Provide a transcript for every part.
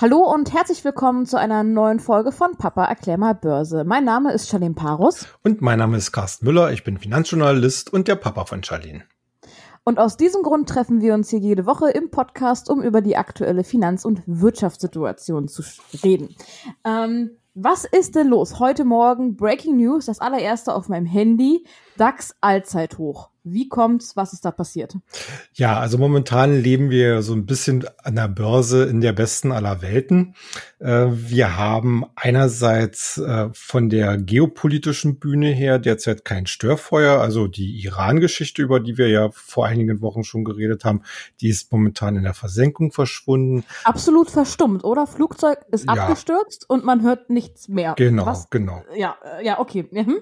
Hallo und herzlich willkommen zu einer neuen Folge von Papa erklär mal Börse. Mein Name ist Charlene Parus. Und mein Name ist Carsten Müller. Ich bin Finanzjournalist und der Papa von Charlene. Und aus diesem Grund treffen wir uns hier jede Woche im Podcast, um über die aktuelle Finanz- und Wirtschaftssituation zu reden. Ähm, was ist denn los? Heute Morgen Breaking News, das allererste auf meinem Handy. DAX Allzeithoch. Wie kommt's? Was ist da passiert? Ja, also momentan leben wir so ein bisschen an der Börse in der besten aller Welten. Äh, wir haben einerseits äh, von der geopolitischen Bühne her derzeit kein Störfeuer. Also die Iran-Geschichte, über die wir ja vor einigen Wochen schon geredet haben, die ist momentan in der Versenkung verschwunden. Absolut verstummt, oder? Flugzeug ist ja. abgestürzt und man hört nichts mehr. Genau, Was? genau. Ja, äh, ja, okay. Mhm.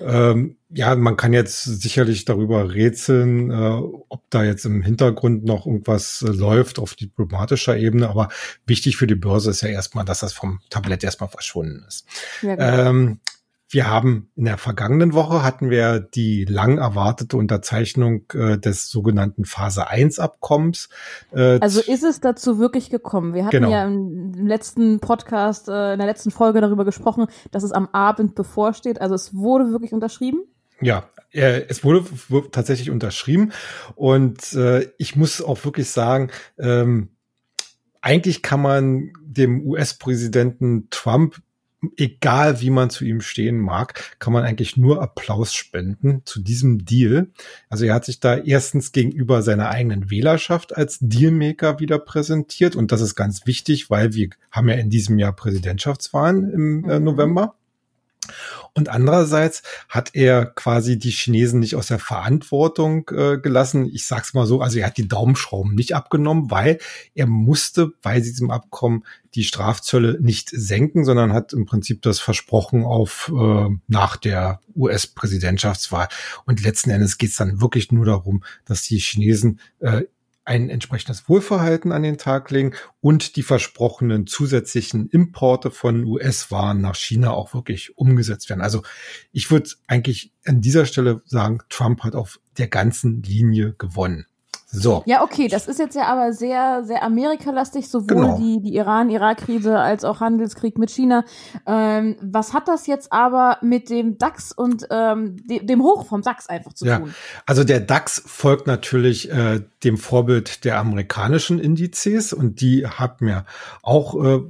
Ähm, ja, man kann jetzt sicherlich darüber rätseln, äh, ob da jetzt im Hintergrund noch irgendwas äh, läuft auf diplomatischer Ebene. Aber wichtig für die Börse ist ja erstmal, dass das vom Tablett erstmal verschwunden ist. Ja, genau. ähm, wir haben in der vergangenen Woche hatten wir die lang erwartete Unterzeichnung äh, des sogenannten Phase 1 Abkommens. Äh, also ist es dazu wirklich gekommen? Wir hatten genau. ja im, im letzten Podcast, äh, in der letzten Folge darüber gesprochen, dass es am Abend bevorsteht. Also es wurde wirklich unterschrieben? Ja, äh, es wurde tatsächlich unterschrieben und äh, ich muss auch wirklich sagen, ähm, eigentlich kann man dem US-Präsidenten Trump egal wie man zu ihm stehen mag, kann man eigentlich nur Applaus spenden zu diesem Deal. Also er hat sich da erstens gegenüber seiner eigenen Wählerschaft als Dealmaker wieder präsentiert und das ist ganz wichtig, weil wir haben ja in diesem Jahr Präsidentschaftswahlen im äh, mhm. November. Und andererseits hat er quasi die Chinesen nicht aus der Verantwortung äh, gelassen. Ich sag's mal so, also er hat die Daumenschrauben nicht abgenommen, weil er musste bei diesem Abkommen die Strafzölle nicht senken, sondern hat im Prinzip das versprochen auf äh, nach der US-Präsidentschaftswahl. Und letzten Endes geht's dann wirklich nur darum, dass die Chinesen äh, ein entsprechendes Wohlverhalten an den Tag legen und die versprochenen zusätzlichen Importe von US-Waren nach China auch wirklich umgesetzt werden. Also ich würde eigentlich an dieser Stelle sagen, Trump hat auf der ganzen Linie gewonnen. So. Ja, okay, das ist jetzt ja aber sehr, sehr Amerikalastig, sowohl genau. die, die Iran-Irak-Krise als auch Handelskrieg mit China. Ähm, was hat das jetzt aber mit dem DAX und ähm, de dem Hoch vom DAX einfach zu ja. tun? Also der DAX folgt natürlich äh, dem Vorbild der amerikanischen Indizes und die haben ja auch äh,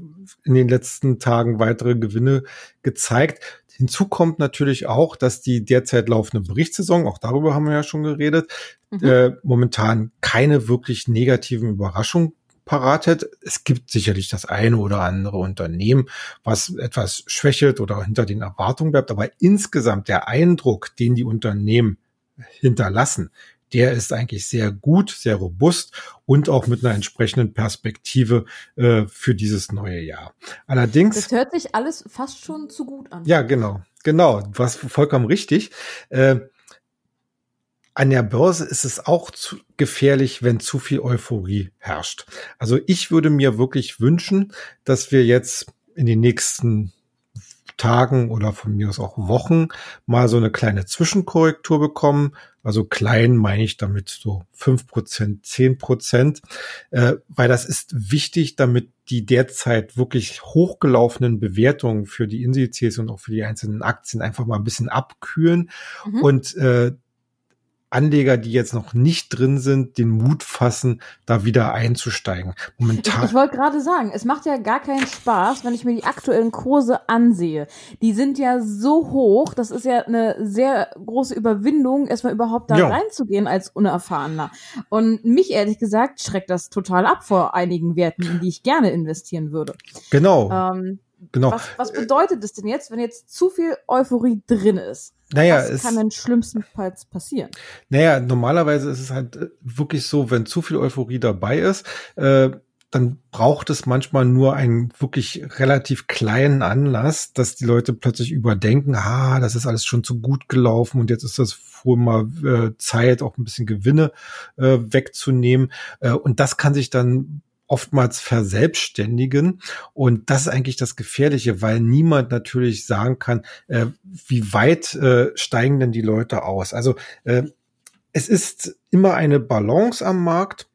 in den letzten Tagen weitere Gewinne gezeigt. Hinzu kommt natürlich auch, dass die derzeit laufende Berichtssaison, auch darüber haben wir ja schon geredet, mhm. äh, momentan keine wirklich negativen Überraschungen parat hat. Es gibt sicherlich das eine oder andere Unternehmen, was etwas schwächelt oder hinter den Erwartungen bleibt, aber insgesamt der Eindruck, den die Unternehmen hinterlassen, der ist eigentlich sehr gut, sehr robust und auch mit einer entsprechenden Perspektive äh, für dieses neue Jahr. Allerdings. Das hört sich alles fast schon zu gut an. Ja, genau, genau. Was vollkommen richtig. Äh, an der Börse ist es auch zu gefährlich, wenn zu viel Euphorie herrscht. Also ich würde mir wirklich wünschen, dass wir jetzt in den nächsten Tagen oder von mir aus auch Wochen mal so eine kleine Zwischenkorrektur bekommen. Also klein meine ich damit so fünf Prozent, zehn Prozent, äh, weil das ist wichtig, damit die derzeit wirklich hochgelaufenen Bewertungen für die Indizes und auch für die einzelnen Aktien einfach mal ein bisschen abkühlen mhm. und äh, Anleger, die jetzt noch nicht drin sind, den Mut fassen, da wieder einzusteigen. Momentan. Ich, ich wollte gerade sagen, es macht ja gar keinen Spaß, wenn ich mir die aktuellen Kurse ansehe. Die sind ja so hoch, das ist ja eine sehr große Überwindung, erstmal überhaupt da ja. reinzugehen als Unerfahrener. Und mich ehrlich gesagt schreckt das total ab vor einigen Werten, in die ich gerne investieren würde. Genau. Ähm, genau. Was, was bedeutet es denn jetzt, wenn jetzt zu viel Euphorie drin ist? Naja, Was kann denn schlimmstenfalls passieren? Naja, normalerweise ist es halt äh, wirklich so, wenn zu viel Euphorie dabei ist, äh, dann braucht es manchmal nur einen wirklich relativ kleinen Anlass, dass die Leute plötzlich überdenken, ah, das ist alles schon zu gut gelaufen und jetzt ist das wohl mal äh, Zeit, auch ein bisschen Gewinne äh, wegzunehmen. Äh, und das kann sich dann oftmals verselbstständigen. Und das ist eigentlich das Gefährliche, weil niemand natürlich sagen kann, äh, wie weit äh, steigen denn die Leute aus. Also äh, es ist immer eine Balance am Markt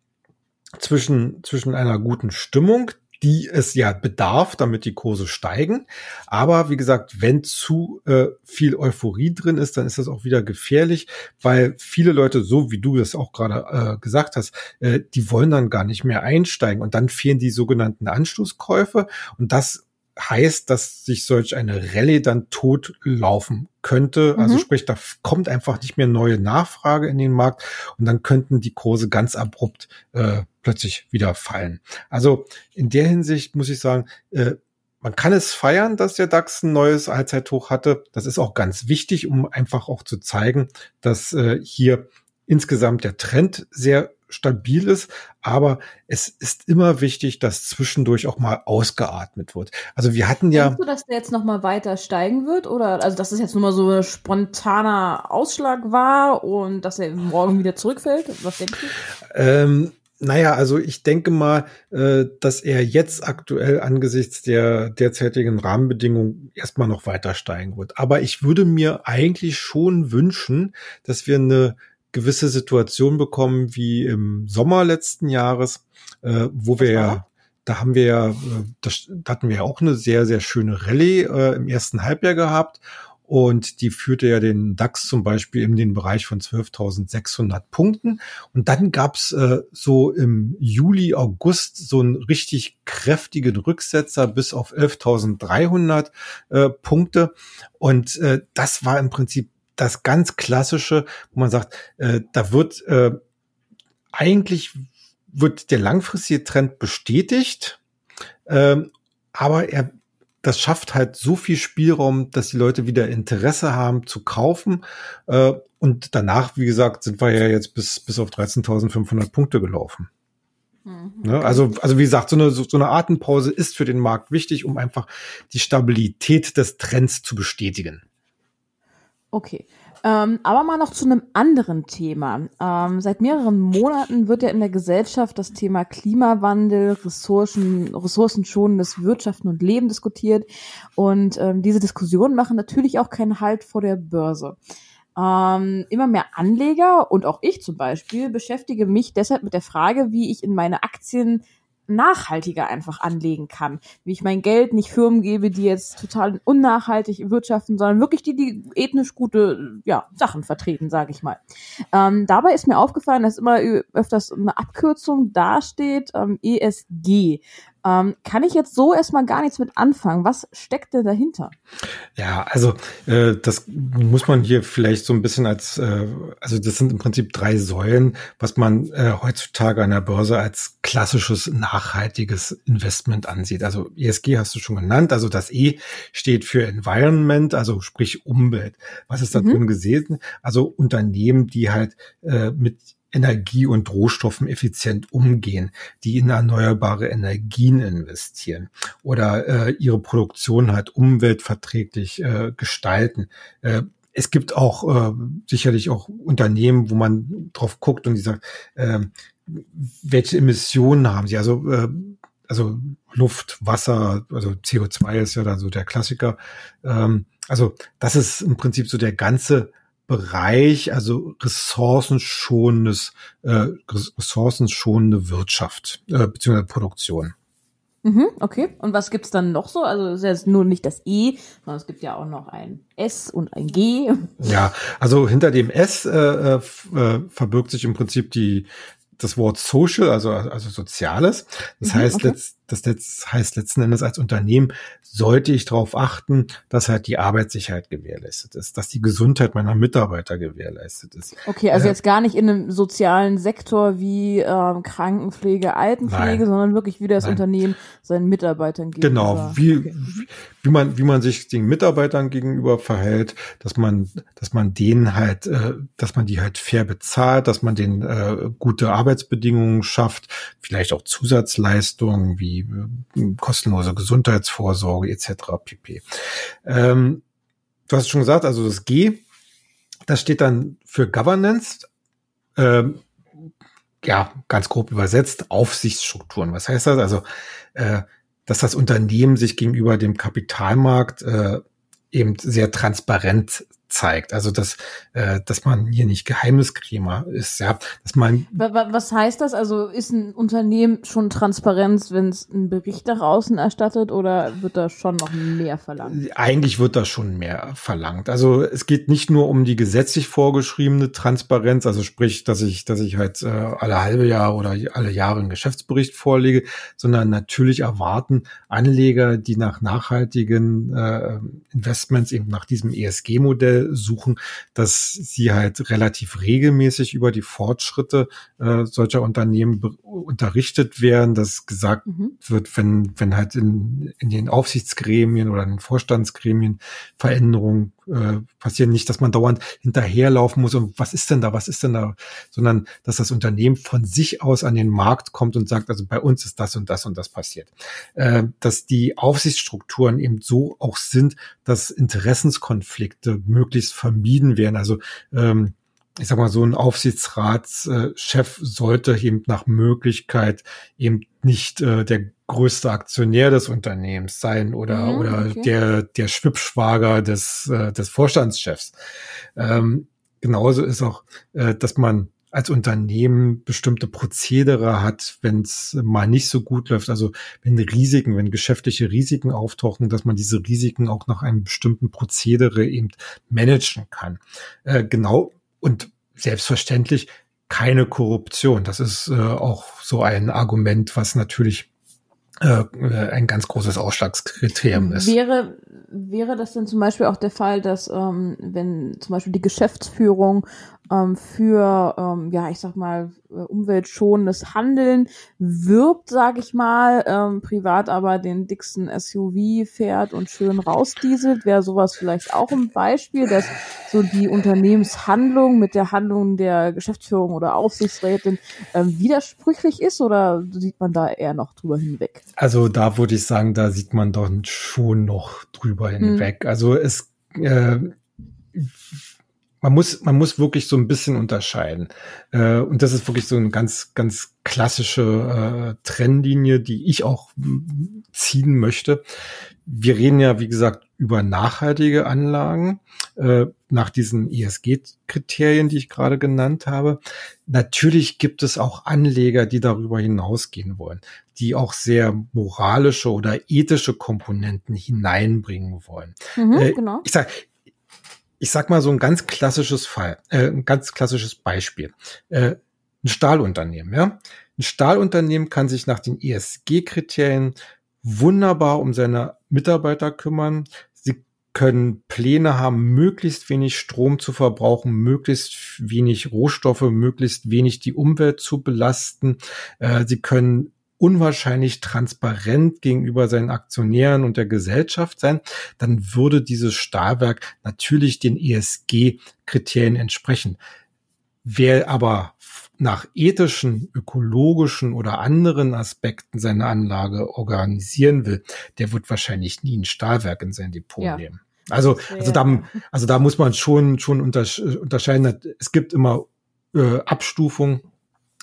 zwischen, zwischen einer guten Stimmung, die es ja bedarf, damit die Kurse steigen. Aber wie gesagt, wenn zu äh, viel Euphorie drin ist, dann ist das auch wieder gefährlich, weil viele Leute, so wie du das auch gerade äh, gesagt hast, äh, die wollen dann gar nicht mehr einsteigen und dann fehlen die sogenannten Anstoßkäufe und das heißt, dass sich solch eine Rallye dann totlaufen könnte. Also mhm. Sprich, da kommt einfach nicht mehr neue Nachfrage in den Markt und dann könnten die Kurse ganz abrupt äh, plötzlich wieder fallen. Also in der Hinsicht muss ich sagen, äh, man kann es feiern, dass der DAX ein neues Allzeithoch hatte. Das ist auch ganz wichtig, um einfach auch zu zeigen, dass äh, hier insgesamt der Trend sehr stabil ist, aber es ist immer wichtig, dass zwischendurch auch mal ausgeatmet wird. Also wir hatten ja. Denkst du, dass der jetzt noch mal weiter steigen wird oder also dass es jetzt nur mal so ein spontaner Ausschlag war und dass er morgen wieder zurückfällt? Was denkst du? Ähm, naja, also ich denke mal, äh, dass er jetzt aktuell angesichts der derzeitigen Rahmenbedingungen erstmal noch weiter steigen wird. Aber ich würde mir eigentlich schon wünschen, dass wir eine gewisse Situation bekommen wie im Sommer letzten Jahres, äh, wo wir ja, da haben wir ja, äh, das, da hatten wir ja auch eine sehr, sehr schöne Rallye äh, im ersten Halbjahr gehabt. Und die führte ja den DAX zum Beispiel in den Bereich von 12.600 Punkten. Und dann gab's äh, so im Juli, August so einen richtig kräftigen Rücksetzer bis auf 11.300 äh, Punkte. Und äh, das war im Prinzip das ganz klassische, wo man sagt, äh, da wird äh, eigentlich wird der langfristige Trend bestätigt, ähm, aber er das schafft halt so viel Spielraum, dass die Leute wieder Interesse haben zu kaufen. Äh, und danach, wie gesagt, sind wir ja jetzt bis, bis auf 13.500 Punkte gelaufen. Mhm, ne? Also, also wie gesagt, so eine, so eine Atempause ist für den Markt wichtig, um einfach die Stabilität des Trends zu bestätigen. Okay. Ähm, aber mal noch zu einem anderen Thema. Ähm, seit mehreren Monaten wird ja in der Gesellschaft das Thema Klimawandel, Ressourcen, ressourcenschonendes Wirtschaften und Leben diskutiert. Und ähm, diese Diskussionen machen natürlich auch keinen Halt vor der Börse. Ähm, immer mehr Anleger und auch ich zum Beispiel beschäftige mich deshalb mit der Frage, wie ich in meine Aktien nachhaltiger einfach anlegen kann. Wie ich mein Geld nicht Firmen gebe, die jetzt total unnachhaltig wirtschaften, sondern wirklich die, die ethnisch gute ja, Sachen vertreten, sage ich mal. Ähm, dabei ist mir aufgefallen, dass immer öfters eine Abkürzung dasteht, ähm, ESG. Ähm, kann ich jetzt so erstmal gar nichts mit anfangen. Was steckt denn dahinter? Ja, also äh, das muss man hier vielleicht so ein bisschen als, äh, also das sind im Prinzip drei Säulen, was man äh, heutzutage an der Börse als klassisches nachhaltiges Investment ansieht. Also ESG hast du schon genannt, also das E steht für Environment, also sprich Umwelt. Was ist da mhm. drin gesehen? Also Unternehmen, die halt äh, mit Energie- und Rohstoffen effizient umgehen, die in erneuerbare Energien investieren oder äh, ihre Produktion halt umweltverträglich äh, gestalten. Äh, es gibt auch äh, sicherlich auch Unternehmen, wo man drauf guckt und die sagt, äh, welche Emissionen haben sie? Also äh, also Luft, Wasser, also CO2 ist ja da so der Klassiker. Ähm, also das ist im Prinzip so der ganze Bereich, also ressourcenschonendes, äh, ressourcenschonende Wirtschaft äh, bzw. Produktion. Mhm, okay. Und was gibt's dann noch so? Also es ist jetzt nur nicht das E, sondern es gibt ja auch noch ein S und ein G. Ja, also hinter dem S äh, äh, verbirgt sich im Prinzip die das Wort Social, also also Soziales. Das mhm, heißt okay. letzt, das, heißt letzten Endes als Unternehmen sollte ich darauf achten, dass halt die Arbeitssicherheit gewährleistet ist, dass die Gesundheit meiner Mitarbeiter gewährleistet ist. Okay, also äh, jetzt gar nicht in einem sozialen Sektor wie ähm, Krankenpflege, Altenpflege, nein, sondern wirklich wie das nein. Unternehmen seinen Mitarbeitern gegenüber. Genau, wie, okay. wie man wie man sich den Mitarbeitern gegenüber verhält, dass man dass man denen halt, äh, dass man die halt fair bezahlt, dass man denen äh, gute Arbeitsbedingungen schafft, vielleicht auch Zusatzleistungen wie äh, kostenlose Gesundheitsvorsorge etc. pp. Ähm, du hast schon gesagt, also das G, das steht dann für Governance. Ähm, ja, ganz grob übersetzt, Aufsichtsstrukturen. Was heißt das? Also, äh, dass das Unternehmen sich gegenüber dem Kapitalmarkt äh, eben sehr transparent zeigt. Also dass, äh, dass man hier nicht Geheimniskrämer ist, ja. Dass man Was heißt das? Also ist ein Unternehmen schon Transparenz, wenn es einen Bericht nach außen erstattet oder wird da schon noch mehr verlangt? Eigentlich wird da schon mehr verlangt. Also es geht nicht nur um die gesetzlich vorgeschriebene Transparenz, also sprich, dass ich, dass ich halt äh, alle halbe Jahr oder alle Jahre einen Geschäftsbericht vorlege, sondern natürlich erwarten Anleger, die nach nachhaltigen äh, Investments eben nach diesem ESG-Modell suchen, dass sie halt relativ regelmäßig über die Fortschritte äh, solcher Unternehmen unterrichtet werden, dass gesagt mhm. wird, wenn, wenn halt in, in den Aufsichtsgremien oder in den Vorstandsgremien Veränderungen äh, passieren, nicht, dass man dauernd hinterherlaufen muss und was ist denn da, was ist denn da, sondern dass das Unternehmen von sich aus an den Markt kommt und sagt, also bei uns ist das und das und das passiert. Äh, dass die Aufsichtsstrukturen eben so auch sind, dass Interessenskonflikte möglichst vermieden werden. Also ähm, ich sag mal, so ein Aufsichtsratschef sollte eben nach Möglichkeit eben nicht äh, der größte Aktionär des Unternehmens sein oder mhm, oder okay. der der Schwippschwager des äh, des Vorstandschefs. Ähm, genauso ist auch, äh, dass man als Unternehmen bestimmte Prozedere hat, wenn es mal nicht so gut läuft. Also wenn Risiken, wenn geschäftliche Risiken auftauchen, dass man diese Risiken auch nach einem bestimmten Prozedere eben managen kann. Äh, genau und selbstverständlich keine Korruption. Das ist äh, auch so ein Argument, was natürlich äh, ein ganz großes Ausschlagskriterium ist. Wäre, wäre das denn zum Beispiel auch der Fall, dass ähm, wenn zum Beispiel die Geschäftsführung ähm, für, ähm, ja, ich sag mal, äh, umweltschonendes Handeln wirbt, sage ich mal, ähm, privat aber den dicksten SUV fährt und schön rausdieselt, wäre sowas vielleicht auch ein Beispiel, dass so die Unternehmenshandlung mit der Handlung der Geschäftsführung oder Aufsichtsrätin ähm, widersprüchlich ist oder sieht man da eher noch drüber hinweg? Also da würde ich sagen, da sieht man doch schon noch drüber hm. hinweg. Hm. Also es äh, man muss, man muss wirklich so ein bisschen unterscheiden. Äh, und das ist wirklich so eine ganz, ganz klassische äh, Trennlinie, die ich auch ziehen möchte. Wir reden ja, wie gesagt, über nachhaltige Anlagen äh, nach diesen ESG-Kriterien, die ich gerade genannt habe. Natürlich gibt es auch Anleger, die darüber hinausgehen wollen, die auch sehr moralische oder ethische Komponenten hineinbringen wollen. Mhm, äh, genau. Ich sage, ich sag mal so ein ganz klassisches Fall, äh, ein ganz klassisches Beispiel. Äh, ein Stahlunternehmen, ja. Ein Stahlunternehmen kann sich nach den ESG-Kriterien wunderbar um seine Mitarbeiter kümmern. Sie können Pläne haben, möglichst wenig Strom zu verbrauchen, möglichst wenig Rohstoffe, möglichst wenig die Umwelt zu belasten. Äh, sie können unwahrscheinlich transparent gegenüber seinen Aktionären und der Gesellschaft sein, dann würde dieses Stahlwerk natürlich den ESG-Kriterien entsprechen. Wer aber nach ethischen, ökologischen oder anderen Aspekten seine Anlage organisieren will, der wird wahrscheinlich nie ein Stahlwerk in sein Depot ja. nehmen. Also, also da, also da muss man schon, schon unterscheiden. Es gibt immer äh, Abstufungen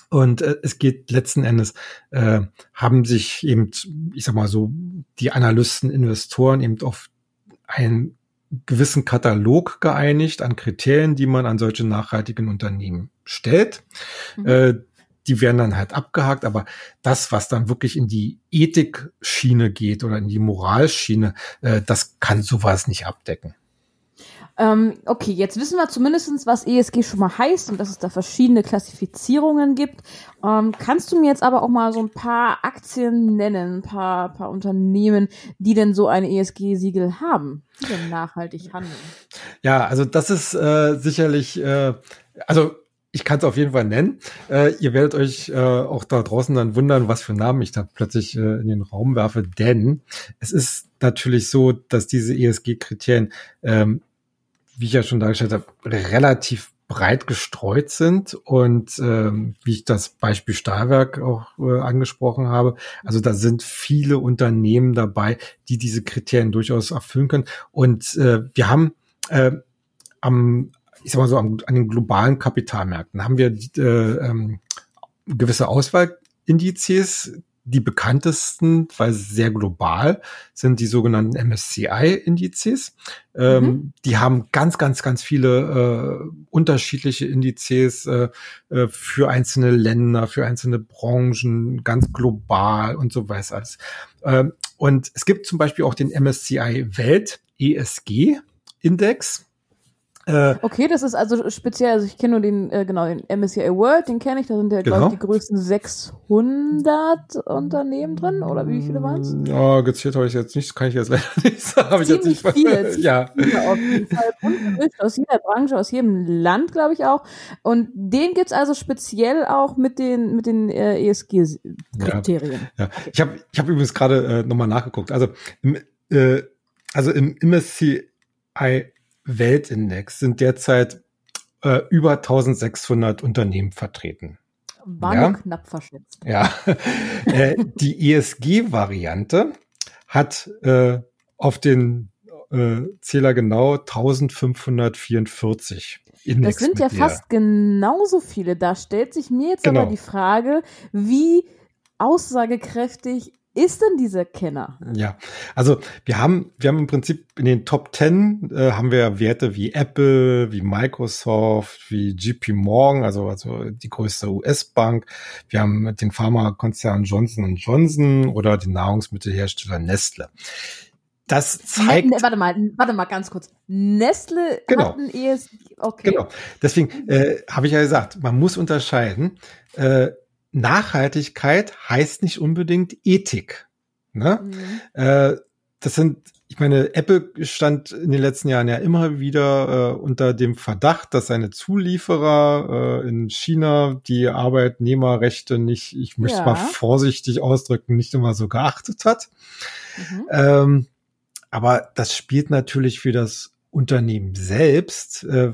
und äh, es geht letzten Endes, äh, haben sich eben, ich sag mal so, die Analysten, Investoren eben auf einen gewissen Katalog geeinigt an Kriterien, die man an solche nachhaltigen Unternehmen stellt. Mhm. Äh, die werden dann halt abgehakt, aber das, was dann wirklich in die Ethikschiene geht oder in die Moralschiene, äh, das kann sowas nicht abdecken. Ähm, okay, jetzt wissen wir zumindestens, was ESG schon mal heißt und dass es da verschiedene Klassifizierungen gibt. Ähm, kannst du mir jetzt aber auch mal so ein paar Aktien nennen, ein paar, paar Unternehmen, die denn so ein ESG-Siegel haben, die denn nachhaltig handeln? Ja, also das ist äh, sicherlich, äh, also ich kann es auf jeden Fall nennen. Äh, ihr werdet euch äh, auch da draußen dann wundern, was für Namen ich da plötzlich äh, in den Raum werfe, denn es ist natürlich so, dass diese ESG-Kriterien ähm, wie ich ja schon dargestellt habe, relativ breit gestreut sind und ähm, wie ich das Beispiel Stahlwerk auch äh, angesprochen habe, also da sind viele Unternehmen dabei, die diese Kriterien durchaus erfüllen können. Und äh, wir haben äh, am, ich sag mal so, am, an den globalen Kapitalmärkten haben wir äh, ähm, gewisse Auswahlindizes, die bekanntesten, weil sehr global, sind die sogenannten MSCI-Indizes. Ähm, mhm. Die haben ganz, ganz, ganz viele äh, unterschiedliche Indizes äh, äh, für einzelne Länder, für einzelne Branchen, ganz global und so weiter alles. Ähm, und es gibt zum Beispiel auch den MSCI Welt ESG Index. Äh, okay, das ist also speziell, also ich kenne nur den, äh, genau, den MSCI World, den kenne ich, da sind ja, genau. glaube ich, die größten 600 Unternehmen drin, oder wie viele waren es? Ja, gezählt habe ich jetzt nicht, das kann ich jetzt leider nicht sagen. Habe ich jetzt nicht viele, ja. auf jeden Fall. aus jeder Branche, aus jedem Land, glaube ich auch. Und den gibt's also speziell auch mit den, mit den äh, ESG-Kriterien. Ja, ja. Okay. Ich habe ich hab übrigens gerade äh, nochmal nachgeguckt. Also im, äh, also im MSCI Weltindex sind derzeit äh, über 1600 Unternehmen vertreten. War ja? knapp verschätzt. Ja. äh, die ESG-Variante hat äh, auf den äh, Zähler genau 1544. Index das sind ja fast genauso viele. Da stellt sich mir jetzt genau. aber die Frage, wie aussagekräftig ist denn dieser Kenner? Ja, also wir haben, wir haben im Prinzip in den Top 10 äh, haben wir Werte wie Apple, wie Microsoft, wie JP Morgan, also, also die größte US-Bank. Wir haben den Pharmakonzern Johnson Johnson oder den Nahrungsmittelhersteller Nestle. Das zeigt. Ne, ne, warte mal, warte mal ganz kurz. Nestle genau. hat ein ESG. Okay. Genau. Deswegen äh, habe ich ja gesagt, man muss unterscheiden. Äh, Nachhaltigkeit heißt nicht unbedingt Ethik. Ne? Mhm. Äh, das sind, ich meine, Apple stand in den letzten Jahren ja immer wieder äh, unter dem Verdacht, dass seine Zulieferer äh, in China die Arbeitnehmerrechte nicht, ich möchte ja. mal vorsichtig ausdrücken, nicht immer so geachtet hat. Mhm. Ähm, aber das spielt natürlich für das Unternehmen selbst äh,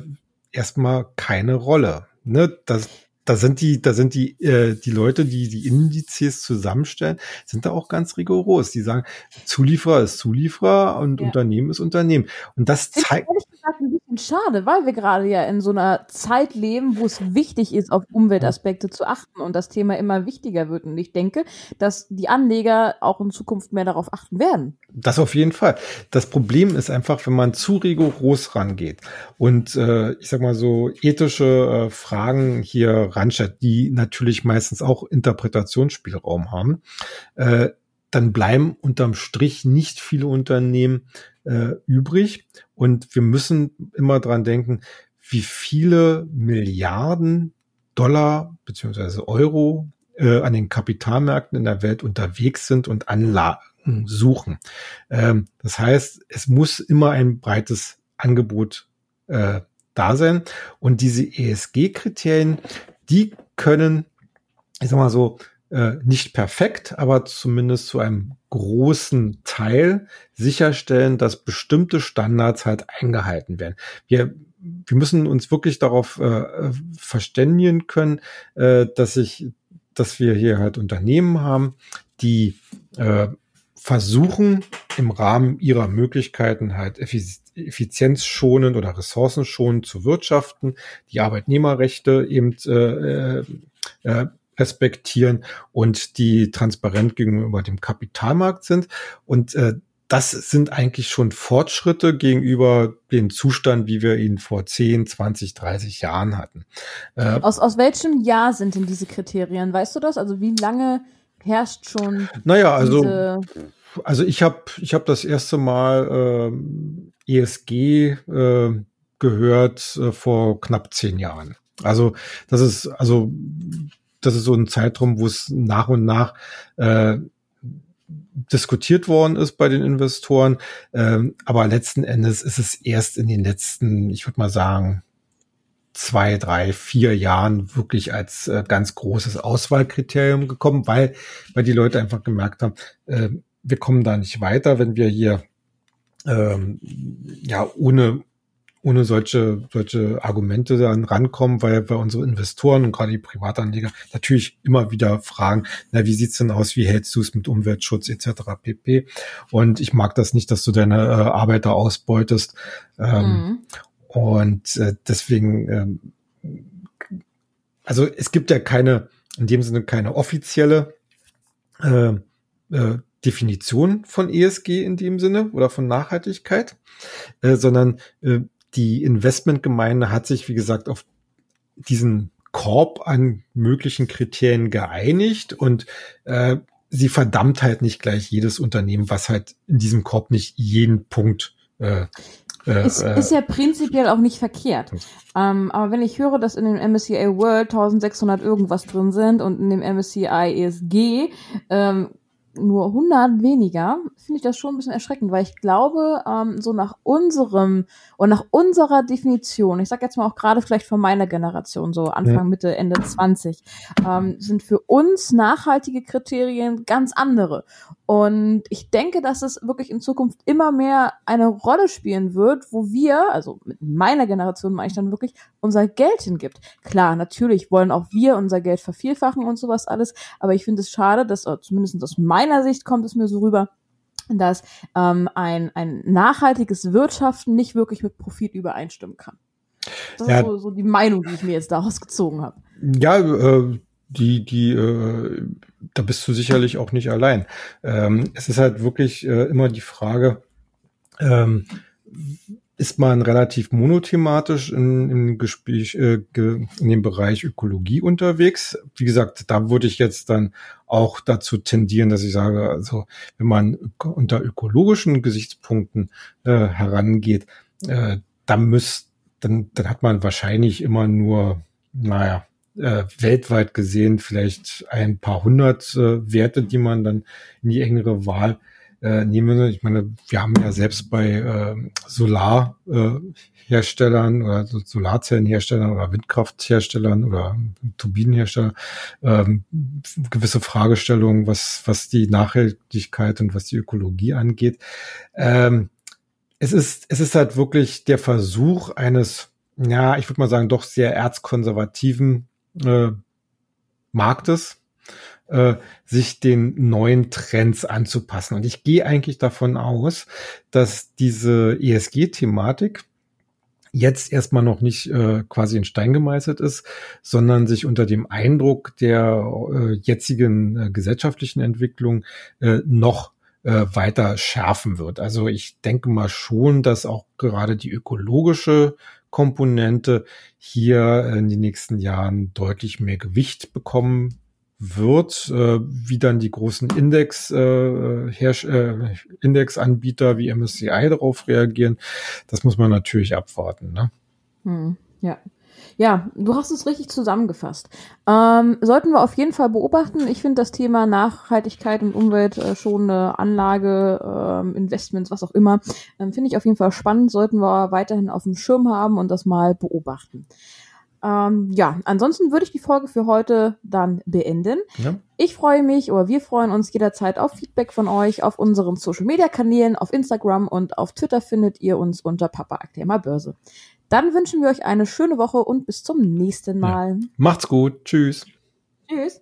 erstmal keine Rolle. Ne? Das, da sind die, da sind die, äh, die Leute, die die Indizes zusammenstellen, sind da auch ganz rigoros. Die sagen, Zulieferer ist Zulieferer und ja. Unternehmen ist Unternehmen. Und das zeigt. Ehrlich gesagt ein bisschen schade, weil wir gerade ja in so einer Zeit leben, wo es wichtig ist, auf Umweltaspekte zu achten und das Thema immer wichtiger wird. Und ich denke, dass die Anleger auch in Zukunft mehr darauf achten werden. Das auf jeden Fall. Das Problem ist einfach, wenn man zu rigoros rangeht und äh, ich sag mal so ethische äh, Fragen hier ranstellt, die natürlich meistens auch Interpretationsspielraum haben, äh, dann bleiben unterm Strich nicht viele Unternehmen äh, übrig. Und wir müssen immer dran denken, wie viele Milliarden Dollar beziehungsweise Euro äh, an den Kapitalmärkten in der Welt unterwegs sind und Anlagen suchen. Ähm, das heißt, es muss immer ein breites Angebot äh, da sein. Und diese ESG-Kriterien, die können, ich sag mal so, äh, nicht perfekt, aber zumindest zu einem großen Teil sicherstellen, dass bestimmte Standards halt eingehalten werden. Wir wir müssen uns wirklich darauf äh, verständigen können, äh, dass ich, dass wir hier halt Unternehmen haben, die äh, versuchen im Rahmen ihrer Möglichkeiten halt effizienzschonend oder ressourcenschonend zu wirtschaften, die Arbeitnehmerrechte eben äh, äh, respektieren und die transparent gegenüber dem Kapitalmarkt sind. Und äh, das sind eigentlich schon Fortschritte gegenüber dem Zustand, wie wir ihn vor 10, 20, 30 Jahren hatten. Äh, aus, aus welchem Jahr sind denn diese Kriterien? Weißt du das? Also wie lange herrscht schon. Naja, also, also ich habe ich hab das erste Mal äh, ESG äh, gehört äh, vor knapp zehn Jahren. Also das ist also das ist so ein Zeitraum, wo es nach und nach äh, diskutiert worden ist bei den Investoren. Ähm, aber letzten Endes ist es erst in den letzten, ich würde mal sagen, zwei, drei, vier Jahren wirklich als äh, ganz großes Auswahlkriterium gekommen, weil, weil die Leute einfach gemerkt haben, äh, wir kommen da nicht weiter, wenn wir hier ähm, ja ohne ohne solche, solche Argumente dann rankommen, weil wir unsere Investoren und gerade die Privatanleger natürlich immer wieder fragen, na, wie sieht's denn aus, wie hältst du es mit Umweltschutz etc. pp. Und ich mag das nicht, dass du deine äh, Arbeiter ausbeutest. Ähm, mhm. Und äh, deswegen, ähm, also es gibt ja keine, in dem Sinne keine offizielle äh, äh, Definition von ESG in dem Sinne oder von Nachhaltigkeit, äh, sondern äh, die Investmentgemeinde hat sich, wie gesagt, auf diesen Korb an möglichen Kriterien geeinigt und äh, sie verdammt halt nicht gleich jedes Unternehmen, was halt in diesem Korb nicht jeden Punkt äh, äh, ist, ist ja prinzipiell auch nicht verkehrt. Ähm, aber wenn ich höre, dass in dem MSCI World 1600 irgendwas drin sind und in dem MSCI ESG ähm, nur 100 weniger, finde ich das schon ein bisschen erschreckend, weil ich glaube, ähm, so nach unserem und nach unserer Definition, ich sag jetzt mal auch gerade vielleicht von meiner Generation, so Anfang, Mitte, Ende 20, ähm, sind für uns nachhaltige Kriterien ganz andere. Und ich denke, dass es wirklich in Zukunft immer mehr eine Rolle spielen wird, wo wir, also mit meiner Generation meine ich dann wirklich, unser Geld hingibt. Klar, natürlich wollen auch wir unser Geld vervielfachen und sowas alles, aber ich finde es schade, dass, zumindest aus meiner Sicht kommt es mir so rüber, dass ähm, ein, ein nachhaltiges Wirtschaften nicht wirklich mit Profit übereinstimmen kann. Das ja. ist so, so die Meinung, die ich mir jetzt daraus gezogen habe. Ja, äh, die, die, äh, da bist du sicherlich auch nicht allein. Ähm, es ist halt wirklich äh, immer die Frage, ähm, ist man relativ monothematisch in, in, Gespräch, äh, in dem Bereich Ökologie unterwegs. Wie gesagt, da würde ich jetzt dann auch dazu tendieren, dass ich sage, also wenn man unter ökologischen Gesichtspunkten äh, herangeht, äh, dann müsst, dann, dann hat man wahrscheinlich immer nur, naja, äh, weltweit gesehen vielleicht ein paar hundert äh, Werte, die man dann in die engere Wahl äh, nehmen. Ich meine, wir haben ja selbst bei äh, Solarherstellern äh, oder Solarzellenherstellern oder Windkraftherstellern oder Turbinenherstellern ähm, gewisse Fragestellungen, was, was die Nachhaltigkeit und was die Ökologie angeht. Ähm, es ist, es ist halt wirklich der Versuch eines, ja, ich würde mal sagen, doch sehr erzkonservativen äh, Marktes, äh, sich den neuen Trends anzupassen. Und ich gehe eigentlich davon aus, dass diese ESG-Thematik jetzt erstmal noch nicht äh, quasi in Stein gemeißelt ist, sondern sich unter dem Eindruck der äh, jetzigen äh, gesellschaftlichen Entwicklung äh, noch äh, weiter schärfen wird. Also ich denke mal schon, dass auch gerade die ökologische Komponente hier in den nächsten Jahren deutlich mehr Gewicht bekommen wird, äh, wie dann die großen Index, äh, Herrsch äh, Indexanbieter wie MSCI darauf reagieren, das muss man natürlich abwarten. Ne? Hm, ja. Ja, du hast es richtig zusammengefasst. Ähm, sollten wir auf jeden Fall beobachten. Ich finde das Thema Nachhaltigkeit und Umwelt äh, Anlage, ähm, Investments, was auch immer, ähm, finde ich auf jeden Fall spannend. Sollten wir weiterhin auf dem Schirm haben und das mal beobachten. Ähm, ja, ansonsten würde ich die Folge für heute dann beenden. Ja. Ich freue mich oder wir freuen uns jederzeit auf Feedback von euch auf unseren Social Media Kanälen, auf Instagram und auf Twitter findet ihr uns unter Papa Aktiema Börse. Dann wünschen wir euch eine schöne Woche und bis zum nächsten Mal. Ja. Macht's gut. Tschüss. Tschüss.